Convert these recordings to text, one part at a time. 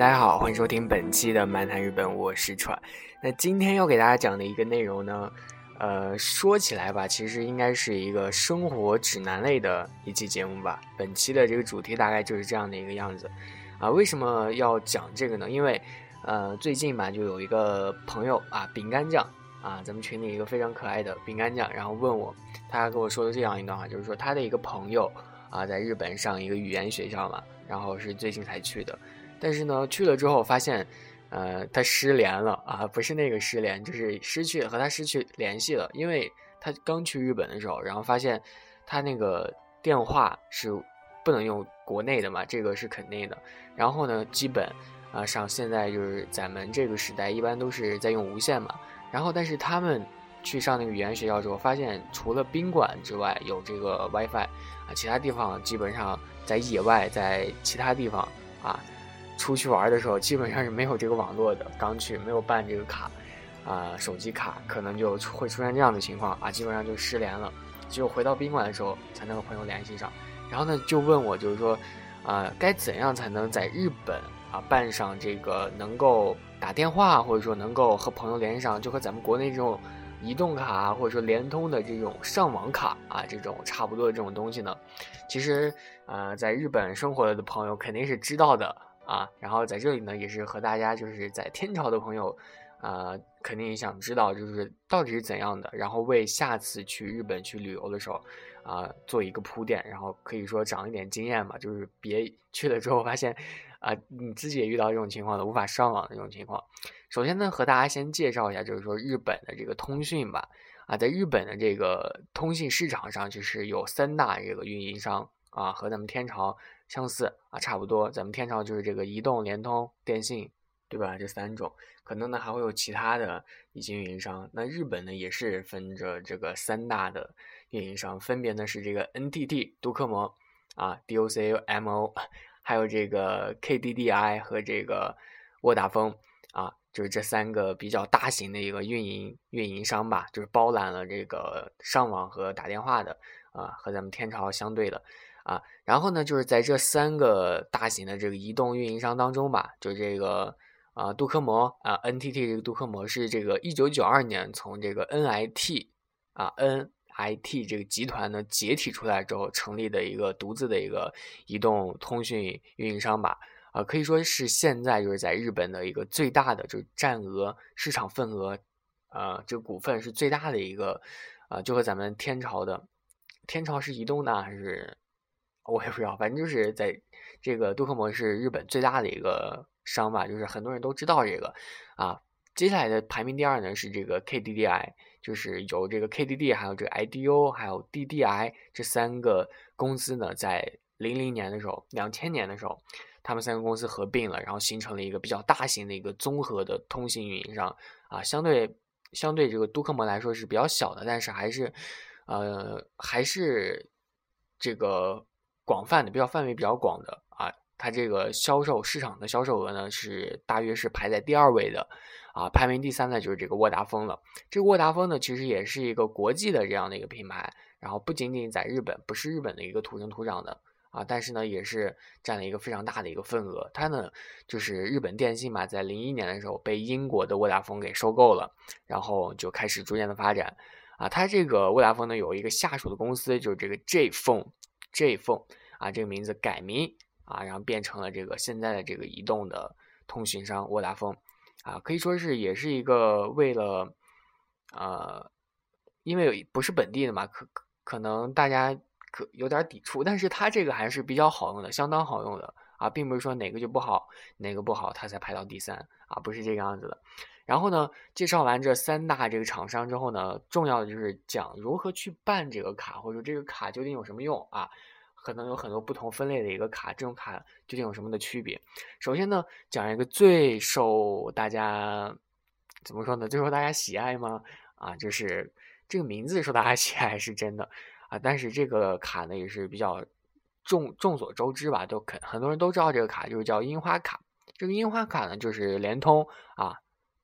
大家好，欢迎收听本期的漫谈日本，我是川。那今天要给大家讲的一个内容呢，呃，说起来吧，其实应该是一个生活指南类的一期节目吧。本期的这个主题大概就是这样的一个样子啊。为什么要讲这个呢？因为呃，最近吧，就有一个朋友啊，饼干酱啊，咱们群里一个非常可爱的饼干酱，然后问我，他跟我说的这样一段话，就是说他的一个朋友啊，在日本上一个语言学校嘛，然后是最近才去的。但是呢，去了之后发现，呃，他失联了啊，不是那个失联，就是失去和他失去联系了。因为他刚去日本的时候，然后发现他那个电话是不能用国内的嘛，这个是肯定的。然后呢，基本啊上现在就是咱们这个时代一般都是在用无线嘛。然后但是他们去上那个语言学校之后，发现除了宾馆之外有这个 WiFi 啊，其他地方基本上在野外，在其他地方啊。出去玩的时候，基本上是没有这个网络的。刚去没有办这个卡，啊，手机卡可能就会出现这样的情况啊，基本上就失联了。只有回到宾馆的时候才能和朋友联系上。然后呢，就问我就是说，啊，该怎样才能在日本啊办上这个能够打电话或者说能够和朋友联系上，就和咱们国内这种移动卡或者说联通的这种上网卡啊这种差不多的这种东西呢？其实，呃，在日本生活的朋友肯定是知道的。啊，然后在这里呢，也是和大家就是在天朝的朋友，呃，肯定也想知道就是到底是怎样的，然后为下次去日本去旅游的时候，啊，做一个铺垫，然后可以说长一点经验嘛，就是别去了之后发现，啊，你自己也遇到这种情况的，无法上网的这种情况。首先呢，和大家先介绍一下，就是说日本的这个通讯吧，啊，在日本的这个通信市场上，就是有三大这个运营商啊，和咱们天朝。相似啊，差不多。咱们天朝就是这个移动、联通、电信，对吧？这三种，可能呢还会有其他的一些运营商。那日本呢也是分着这个三大的运营商，分别呢是这个 NTT 都克摩啊，DOCOMO，还有这个 KDDI 和这个沃达丰啊，就是这三个比较大型的一个运营运营商吧，就是包揽了这个上网和打电话的啊，和咱们天朝相对的。啊，然后呢，就是在这三个大型的这个移动运营商当中吧，就这个啊，杜科摩啊，NTT 这个杜科摩是这个一九九二年从这个 NIT 啊 NIT 这个集团呢解体出来之后成立的一个独自的一个移动通讯运营商吧，啊，可以说是现在就是在日本的一个最大的，就是占额市场份额，呃，这个股份是最大的一个，啊，就和咱们天朝的天朝是移动呢还是？我也不知道，反正就是在这个杜克摩是日本最大的一个商吧，就是很多人都知道这个啊。接下来的排名第二呢是这个 KDDI，就是由这个 KDD 还有这个 IDO 还有 DDI 这三个公司呢，在零零年的时候，两千年的时候，他们三个公司合并了，然后形成了一个比较大型的一个综合的通信运营商啊。相对相对这个杜克摩来说是比较小的，但是还是呃还是这个。广泛的，比较范围比较广的啊，它这个销售市场的销售额呢是大约是排在第二位的，啊，排名第三的就是这个沃达丰了。这个沃达丰呢，其实也是一个国际的这样的一个品牌，然后不仅仅在日本，不是日本的一个土生土长的啊，但是呢，也是占了一个非常大的一个份额。它呢，就是日本电信嘛，在零一年的时候被英国的沃达丰给收购了，然后就开始逐渐的发展啊。它这个沃达丰呢，有一个下属的公司，就是这个 J Phone，J Phone。啊，这个名字改名啊，然后变成了这个现在的这个移动的通讯商沃达丰，啊，可以说是也是一个为了，呃，因为不是本地的嘛，可可能大家可有点抵触，但是它这个还是比较好用的，相当好用的啊，并不是说哪个就不好，哪个不好它才排到第三啊，不是这个样子的。然后呢，介绍完这三大这个厂商之后呢，重要的就是讲如何去办这个卡，或者说这个卡究竟有什么用啊？可能有很多不同分类的一个卡，这种卡究竟有什么的区别？首先呢，讲一个最受大家怎么说呢？最受大家喜爱吗？啊，就是这个名字受大家 喜爱是真的啊，但是这个卡呢也是比较众众所周知吧，都肯很多人都知道这个卡就是叫樱花卡。这个樱花卡呢就是联通啊。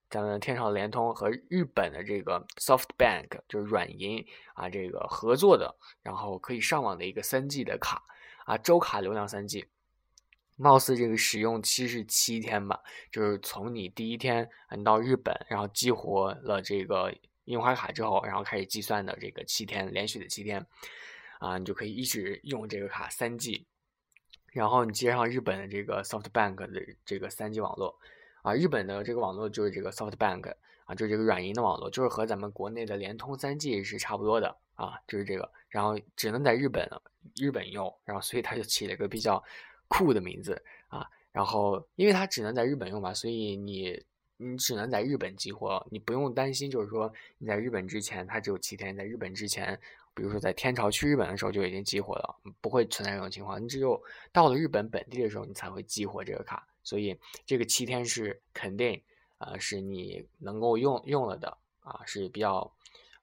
咱们天朝联通和日本的这个 SoftBank 就是软银啊，这个合作的，然后可以上网的一个三 G 的卡啊，周卡流量三 G 貌似这个使用期是七天吧，就是从你第一天你到日本，然后激活了这个樱花卡之后，然后开始计算的这个七天连续的七天，啊，你就可以一直用这个卡三 G，然后你接上日本的这个 SoftBank 的这个三 G 网络，啊，日本的这个网络就是这个 SoftBank，啊，就是这个软银的网络，就是和咱们国内的联通三 G 是差不多的，啊，就是这个，然后只能在日本日本用，然后所以它就起了一个比较。酷的名字啊，然后因为它只能在日本用嘛，所以你你只能在日本激活，你不用担心，就是说你在日本之前，它只有七天，在日本之前，比如说在天朝去日本的时候就已经激活了，不会存在这种情况。你只有到了日本本地的时候，你才会激活这个卡，所以这个七天是肯定啊，是你能够用用了的啊，是比较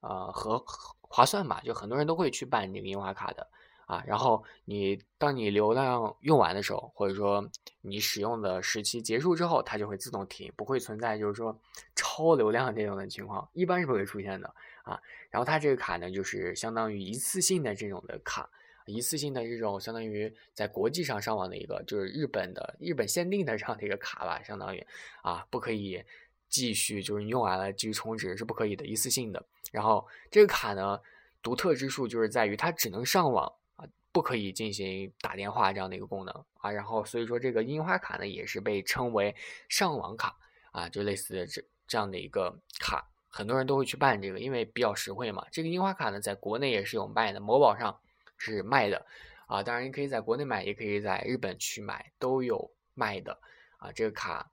呃合划算吧，就很多人都会去办这个樱花卡的。啊，然后你当你流量用完的时候，或者说你使用的时期结束之后，它就会自动停，不会存在就是说超流量这种的情况，一般是不会出现的啊。然后它这个卡呢，就是相当于一次性的这种的卡，一次性的这种相当于在国际上上网的一个，就是日本的日本限定的这样的一个卡吧，相当于啊，不可以继续就是你用完了继续充值是不可以的，一次性的。然后这个卡呢，独特之处就是在于它只能上网啊。不可以进行打电话这样的一个功能啊，然后所以说这个樱花卡呢也是被称为上网卡啊，就类似的这这样的一个卡，很多人都会去办这个，因为比较实惠嘛。这个樱花卡呢在国内也是有卖的，某宝上是卖的啊，当然你可以在国内买，也可以在日本去买，都有卖的啊。这个卡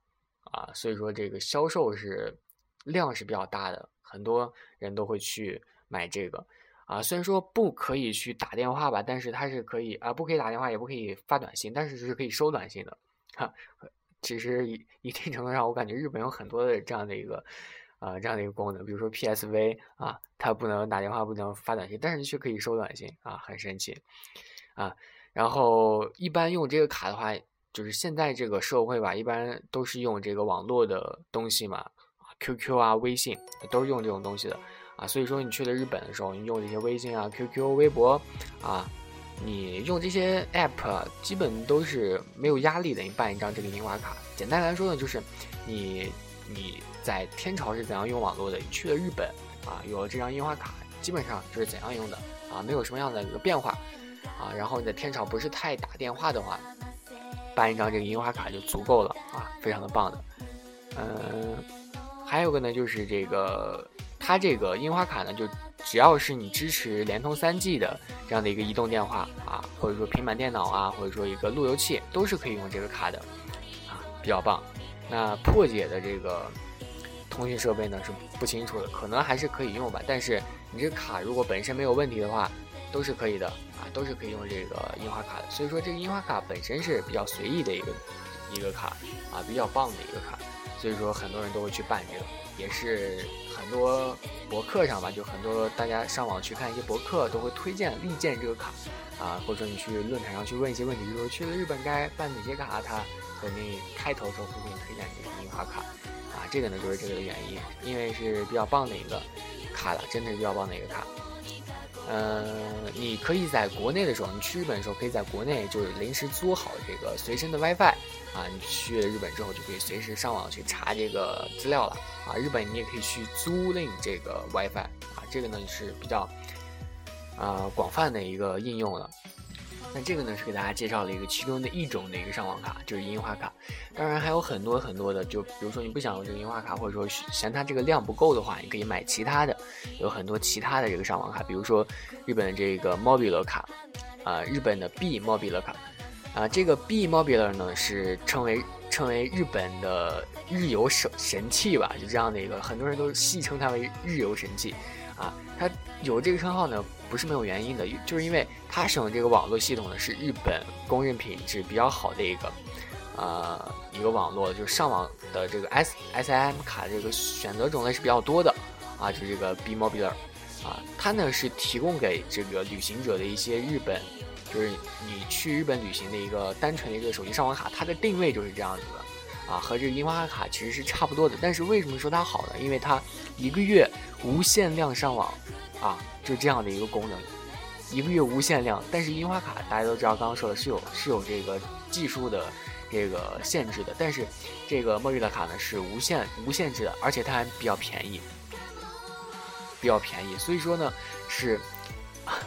啊，所以说这个销售是量是比较大的，很多人都会去买这个。啊，虽然说不可以去打电话吧，但是它是可以啊，不可以打电话，也不可以发短信，但是是可以收短信的。哈，其实一一定程度上，我感觉日本有很多的这样的一个，啊，这样的一个功能，比如说 PSV 啊，它不能打电话，不能发短信，但是却可以收短信啊，很神奇啊。然后一般用这个卡的话，就是现在这个社会吧，一般都是用这个网络的东西嘛，QQ 啊、微信都是用这种东西的。啊，所以说你去了日本的时候，你用这些微信啊、QQ、微博啊，你用这些 app 基本都是没有压力的。你办一张这个樱花卡，简单来说呢，就是你你在天朝是怎样用网络的，你去了日本啊，有了这张樱花卡，基本上就是怎样用的啊，没有什么样的一个变化啊。然后你在天朝不是太打电话的话，办一张这个樱花卡就足够了啊，非常的棒的。嗯，还有个呢，就是这个。它这个樱花卡呢，就只要是你支持联通三 G 的这样的一个移动电话啊，或者说平板电脑啊，或者说一个路由器，都是可以用这个卡的，啊，比较棒。那破解的这个通讯设备呢是不清楚的，可能还是可以用吧。但是你这卡如果本身没有问题的话，都是可以的啊，都是可以用这个樱花卡的。所以说这个樱花卡本身是比较随意的一个一个卡啊，比较棒的一个卡。所以说很多人都会去办这个，也是很多博客上吧，就很多大家上网去看一些博客都会推荐力荐这个卡啊，或者说你去论坛上去问一些问题，比如说去了日本该办哪些卡它，他肯定开头的时候会给你推荐这个樱花卡啊，这个呢就是这个的原因，因为是比较棒的一个卡了，真的是比较棒的一个卡。嗯，你可以在国内的时候，你去日本的时候，可以在国内就是临时租好这个随身的 WiFi 啊。你去日本之后，就可以随时上网去查这个资料了啊。日本你也可以去租赁这个 WiFi 啊，这个呢是比较啊广泛的一个应用了。那这个呢是给大家介绍了一个其中的一种的一个上网卡，就是樱花卡。当然还有很多很多的，就比如说你不想用这个樱花卡，或者说嫌它这个量不够的话，你可以买其他的，有很多其他的这个上网卡，比如说日本的这个 Mobile 卡，啊，日本的 B Mobile 卡，啊，这个 B Mobile 呢是称为称为日本的日游神神器吧，就这样的一个，很多人都戏称它为日游神器。啊，它有这个称号呢，不是没有原因的，就是因为它使用这个网络系统呢，是日本公认品质比较好的一个，呃，一个网络，就是上网的这个 S S I M 卡这个选择种类是比较多的，啊，就这个 B Mobile，啊，它呢是提供给这个旅行者的一些日本，就是你去日本旅行的一个单纯的一个手机上网卡，它的定位就是这样子的。啊，和这个樱花卡其实是差不多的，但是为什么说它好呢？因为它一个月无限量上网，啊，就这样的一个功能，一个月无限量。但是樱花卡大家都知道，刚刚说的是有是有这个技术的这个限制的，但是这个 Mobile 卡呢是无限无限制的，而且它还比较便宜，比较便宜。所以说呢，是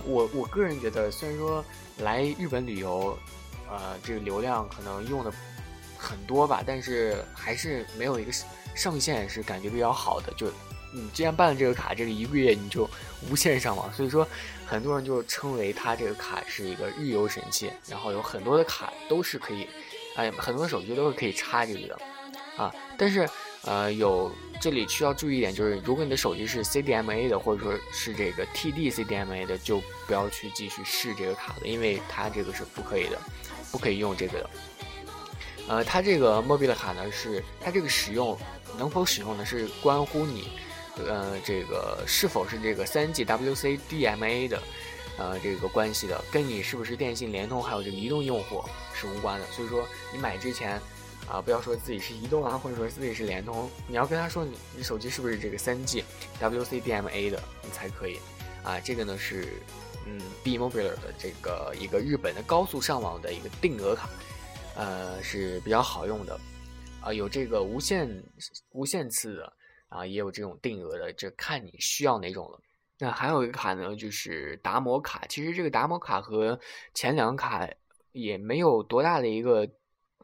我我个人觉得，虽然说来日本旅游，呃，这个流量可能用的很多吧，但是还是没有一个上限是感觉比较好的。就你既然办了这个卡，这个一个月你就无限上网，所以说很多人就称为它这个卡是一个日游神器。然后有很多的卡都是可以。哎，很多手机都是可以插这个的，啊，但是呃，有这里需要注意一点，就是如果你的手机是 CDMA 的，或者说是这个 TD CDMA 的，就不要去继续试这个卡了，因为它这个是不可以的，不可以用这个的。呃，它这个 Mobile 卡呢，是它这个使用能否使用呢，是关乎你呃这个是否是这个 3G WCDMA 的。呃，这个关系的跟你是不是电信、联通还有这个移动用户是无关的。所以说，你买之前啊，不要说自己是移动啊，或者说自己是联通，你要跟他说你你手机是不是这个三 G WCDMA 的，你才可以啊。这个呢是嗯，B Mobile 的这个一个日本的高速上网的一个定额卡，呃是比较好用的啊，有这个无限无限次的啊，也有这种定额的，这看你需要哪种了。那还有一个卡呢，就是达摩卡。其实这个达摩卡和前两卡也没有多大的一个，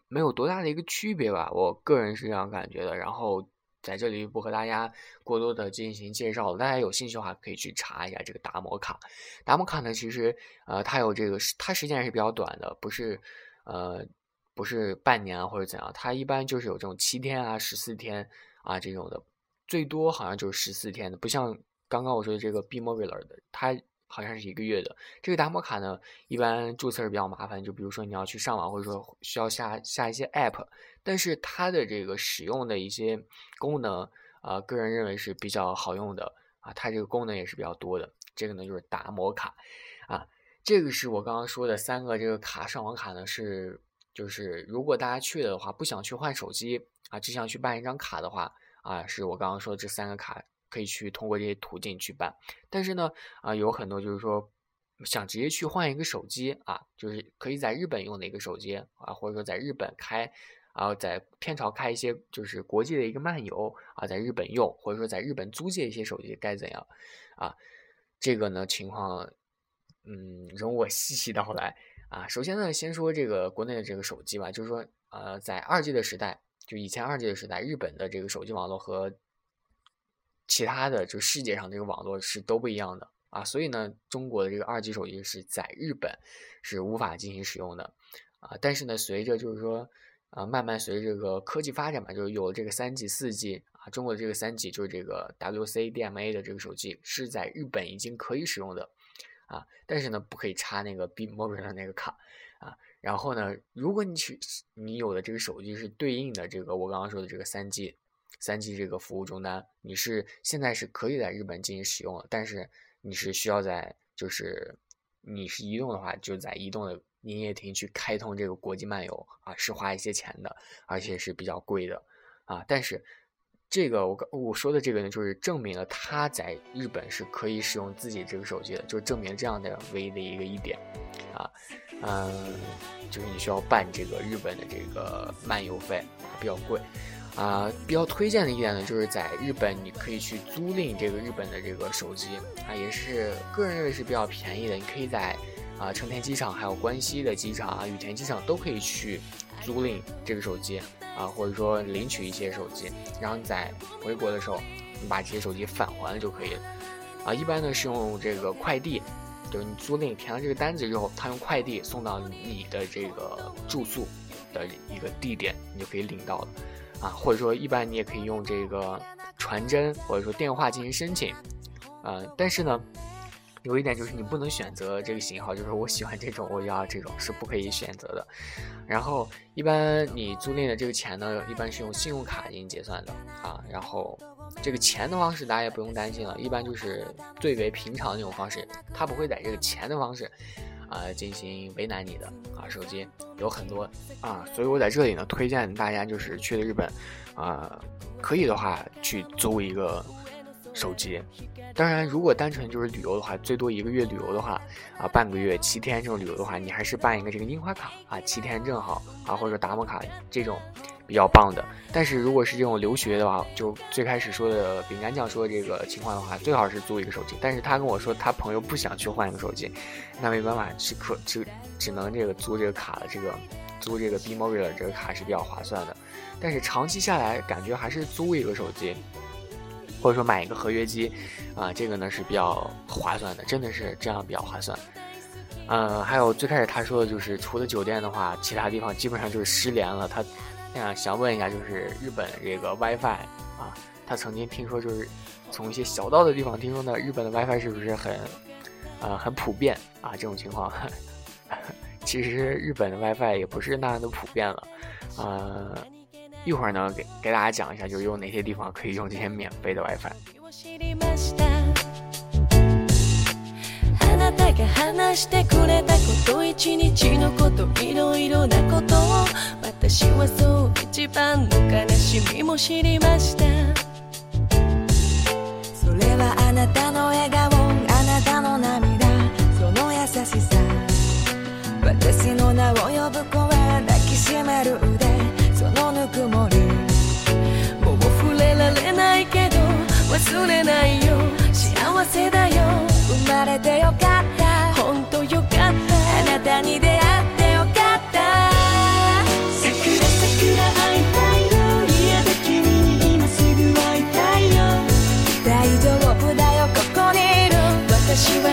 没有多大的一个区别吧。我个人是这样感觉的。然后在这里不和大家过多的进行介绍了，大家有兴趣的话可以去查一下这个达摩卡。达摩卡呢，其实呃它有这个，它时间是比较短的，不是呃不是半年或者怎样，它一般就是有这种七天啊、十四天啊这种的，最多好像就是十四天的，不像。刚刚我说的这个 B Mobile 的，它好像是一个月的。这个达摩卡呢，一般注册是比较麻烦，就比如说你要去上网，或者说需要下下一些 App，但是它的这个使用的一些功能，啊，个人认为是比较好用的啊，它这个功能也是比较多的。这个呢就是达摩卡，啊，这个是我刚刚说的三个这个卡上网卡呢，是就是如果大家去了的话，不想去换手机啊，只想去办一张卡的话啊，是我刚刚说的这三个卡。可以去通过这些途径去办，但是呢，啊，有很多就是说想直接去换一个手机啊，就是可以在日本用的一个手机啊，或者说在日本开，然后在天朝开一些就是国际的一个漫游啊，在日本用，或者说在日本租借一些手机该怎样啊？这个呢情况，嗯，容我细细道来啊。首先呢，先说这个国内的这个手机吧，就是说，呃，在二 G 的时代，就以前二 G 的时代，日本的这个手机网络和其他的就世界上这个网络是都不一样的啊，所以呢，中国的这个二 G 手机是在日本是无法进行使用的啊。但是呢，随着就是说，啊，慢慢随着这个科技发展嘛，就是有了这个三 G、四 G 啊，中国的这个三 G 就是这个 WCDMA 的这个手机是在日本已经可以使用的啊，但是呢，不可以插那个 B Mobile 的那个卡啊。然后呢，如果你去你有的这个手机是对应的这个我刚刚说的这个三 G。三 G 这个服务终端，你是现在是可以在日本进行使用的，但是你是需要在就是你是移动的话，就在移动的营业厅去开通这个国际漫游啊，是花一些钱的，而且是比较贵的啊。但是这个我我说的这个呢，就是证明了他在日本是可以使用自己这个手机的，就是证明这样的唯一的一个一点啊，嗯，就是你需要办这个日本的这个漫游费比较贵。啊，比较推荐的一点呢，就是在日本你可以去租赁这个日本的这个手机啊，也是个人认为是比较便宜的。你可以在啊成田机场、还有关西的机场啊、羽田机场都可以去租赁这个手机啊，或者说领取一些手机，然后你在回国的时候，你把这些手机返还了就可以了。啊，一般呢是用这个快递，就是你租赁填了这个单子之后，他用快递送到你的这个住宿的一个地点，你就可以领到了。啊，或者说一般你也可以用这个传真或者说电话进行申请，呃，但是呢，有一点就是你不能选择这个型号，就是我喜欢这种，我要这种是不可以选择的。然后一般你租赁的这个钱呢，一般是用信用卡进行结算的啊。然后这个钱的方式大家也不用担心了，一般就是最为平常的那种方式，它不会在这个钱的方式。啊，进行为难你的啊，手机有很多啊，所以我在这里呢，推荐大家就是去日本，啊，可以的话去租一个手机。当然，如果单纯就是旅游的话，最多一个月旅游的话，啊，半个月、七天这种旅游的话，你还是办一个这个樱花卡啊，七天正好啊，或者达摩卡这种比较棒的。但是如果是这种留学的话，就最开始说的饼干酱说的这个情况的话，最好是租一个手机。但是他跟我说他朋友不想去换一个手机，那没办法，只可只只能这个租这个卡的这个租这个 B Mobile 这个卡是比较划算的。但是长期下来，感觉还是租一个手机。或者说买一个合约机，啊，这个呢是比较划算的，真的是这样比较划算。呃，还有最开始他说的就是，除了酒店的话，其他地方基本上就是失联了。他想想问一下，就是日本这个 WiFi 啊，他曾经听说就是从一些小道的地方听说呢，日本的 WiFi 是不是很呃很普遍啊？这种情况，其实日本的 WiFi 也不是那样的普遍了，呃。一会儿呢，给给大家讲一下，就是有哪些地方可以用这些免费的 WiFi。曇り。もう触れられないけど忘れないよ。幸せだよ。生まれてよかった。本当よかった。あなたに出会ってよかった。いいいは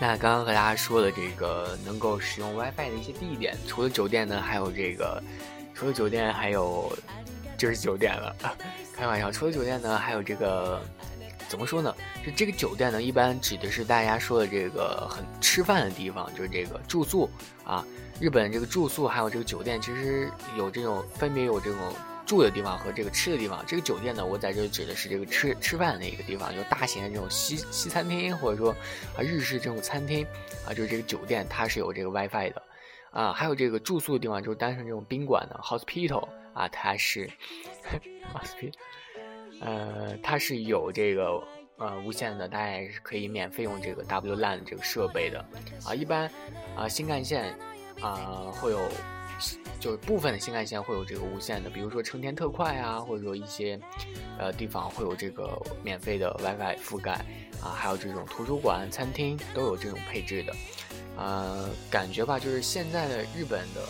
那刚刚和大家说的这个能够使用 WiFi 的一些地点，除了酒店呢，还有这个除了酒店还有。就是酒店了，开玩笑。除了酒店呢，还有这个，怎么说呢？就这个酒店呢，一般指的是大家说的这个很吃饭的地方，就是这个住宿啊。日本这个住宿还有这个酒店，其实有这种分别有这种住的地方和这个吃的地方。这个酒店呢，我在这指的是这个吃吃饭的一个地方，就大型的这种西西餐厅，或者说啊日式这种餐厅啊，就是这个酒店它是有这个 WiFi 的啊。还有这个住宿的地方，就是单纯这种宾馆的 hospital。啊，它是，hospital，，呃，它是有这个呃无线的，大家也是可以免费用这个 WLAN 这个设备的。啊，一般啊新干线啊会有，就是部分的新干线会有这个无线的，比如说成田特快啊，或者说一些呃地方会有这个免费的 WiFi 覆盖啊，还有这种图书馆、餐厅都有这种配置的。呃，感觉吧，就是现在的日本的。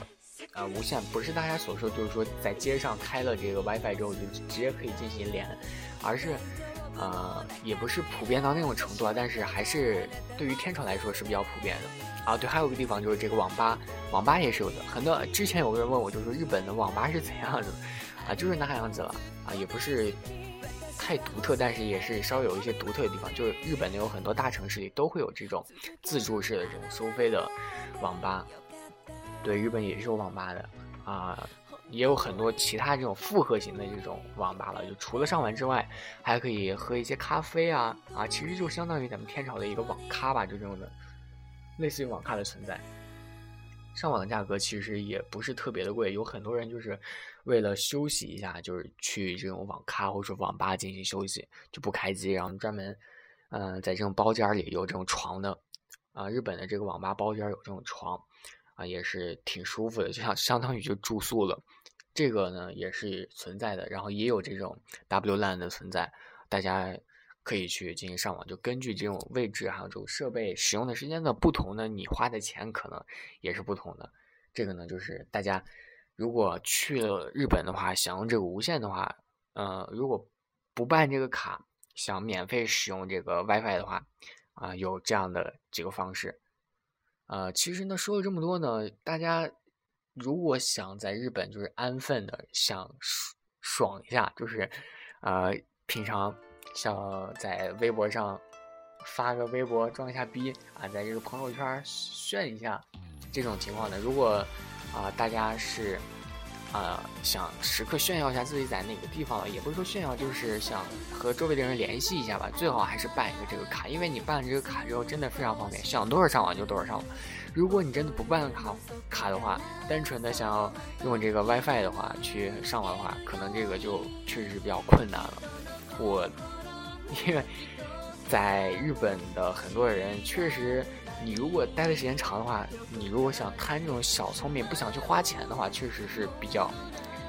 啊，无线不是大家所说，就是说在街上开了这个 WiFi 之后就直接可以进行连，而是，呃，也不是普遍到那种程度啊，但是还是对于天朝来说是比较普遍的。啊，对，还有个地方就是这个网吧，网吧也是有的。很多之前有个人问我，就说日本的网吧是怎样的？啊，就是那样子了。啊，也不是太独特，但是也是稍微有一些独特的地方。就是日本的有很多大城市里都会有这种自助式的这种收费的网吧。对，日本也是有网吧的，啊，也有很多其他这种复合型的这种网吧了。就除了上网之外，还可以喝一些咖啡啊，啊，其实就相当于咱们天朝的一个网咖吧，就这种的，类似于网咖的存在。上网的价格其实也不是特别的贵，有很多人就是为了休息一下，就是去这种网咖或者说网吧进行休息，就不开机，然后专门，嗯，在这种包间里有这种床的，啊，日本的这个网吧包间有这种床。啊，也是挺舒服的，就像相当于就住宿了。这个呢也是存在的，然后也有这种 WLAN 的存在，大家可以去进行上网。就根据这种位置还有这种设备使用的时间的不同呢，你花的钱可能也是不同的。这个呢就是大家如果去了日本的话，想用这个无线的话，呃，如果不办这个卡，想免费使用这个 WiFi 的话，啊，有这样的几个方式。呃，其实呢，说了这么多呢，大家如果想在日本就是安分的想爽一下，就是，呃，平常像在微博上发个微博装一下逼啊，在这个朋友圈炫一下，这种情况呢，如果啊大家是。呃，想时刻炫耀一下自己在哪个地方了，也不是说炫耀，就是想和周围的人联系一下吧。最好还是办一个这个卡，因为你办了这个卡之后，真的非常方便，想多少上网就多少上网。如果你真的不办卡卡的话，单纯的想要用这个 WiFi 的话去上网的话，可能这个就确实是比较困难了。我 因为在日本的很多人确实，你如果待的时间长的话，你如果想贪这种小聪明，不想去花钱的话，确实是比较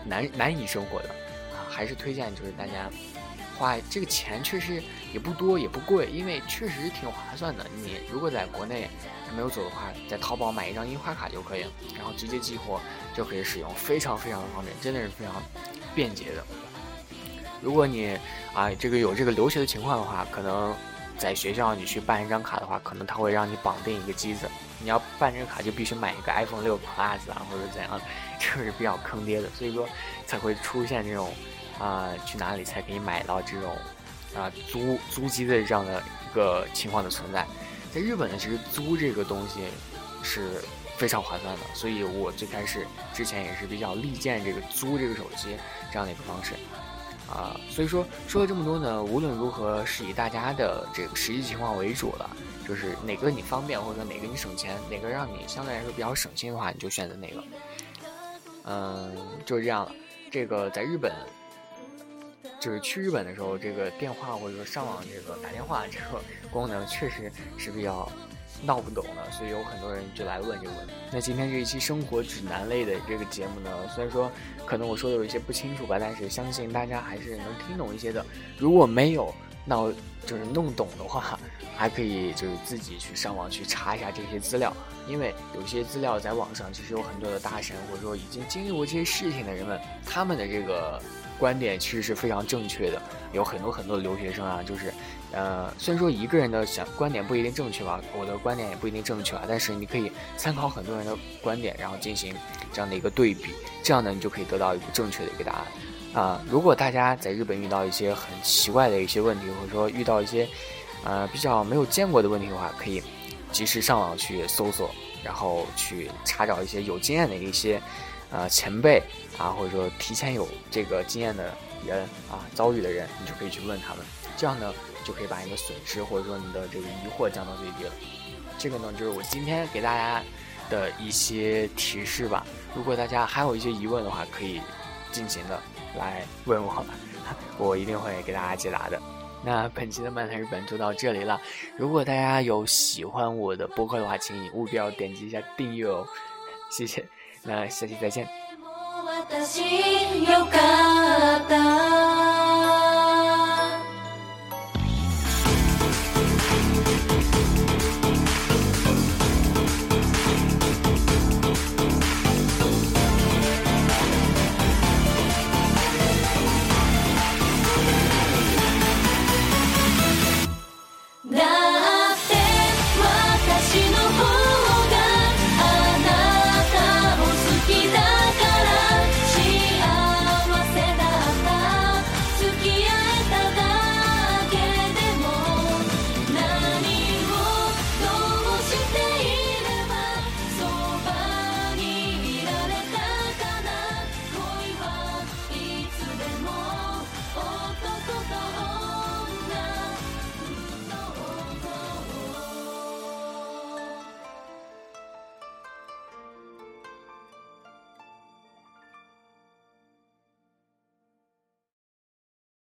难难以生活的啊。还是推荐就是大家花这个钱，确实也不多也不贵，因为确实挺划算的。你如果在国内还没有走的话，在淘宝买一张樱花卡就可以，然后直接激活就可以使用，非常非常的方便，真的是非常便捷的。如果你啊这个有这个留学的情况的话，可能在学校你去办一张卡的话，可能他会让你绑定一个机子，你要办这个卡就必须买一个 iPhone 六 Plus 啊或者怎样，这是比较坑爹的，所以说才会出现这种啊去哪里才可以买到这种啊租租机的这样的一个情况的存在。在日本呢，其实租这个东西是非常划算的，所以我最开始之前也是比较力荐这个租这个手机这样的一个方式。啊，所以说说了这么多呢，无论如何是以大家的这个实际情况为主了，就是哪个你方便或者说哪个你省钱，哪个让你相对来说比较省心的话，你就选择哪个。嗯，就是这样了。这个在日本，就是去日本的时候，这个电话或者说上网这个打电话这个功能确实是比较。闹不懂了，所以有很多人就来问这个问题。那今天这一期生活指南类的这个节目呢，虽然说可能我说的有一些不清楚吧，但是相信大家还是能听懂一些的。如果没有闹就是弄懂的话，还可以就是自己去上网去查一下这些资料，因为有些资料在网上其实有很多的大神或者说已经经历过这些事情的人们，他们的这个观点其实是非常正确的。有很多很多的留学生啊，就是。呃，虽然说一个人的想观点不一定正确吧，我的观点也不一定正确啊，但是你可以参考很多人的观点，然后进行这样的一个对比，这样呢，你就可以得到一个正确的一个答案。啊，如果大家在日本遇到一些很奇怪的一些问题，或者说遇到一些呃比较没有见过的问题的话，可以及时上网去搜索，然后去查找一些有经验的一些呃前辈啊，或者说提前有这个经验的人啊遭遇的人，你就可以去问他们，这样呢。就可以把你的损失或者说你的这个疑惑降到最低了。这个呢，就是我今天给大家的一些提示吧。如果大家还有一些疑问的话，可以尽情的来问我，我一定会给大家解答的。那本期的漫谈日本就到这里了。如果大家有喜欢我的播客的话，请务必要点击一下订阅哦，谢谢。那下期再见。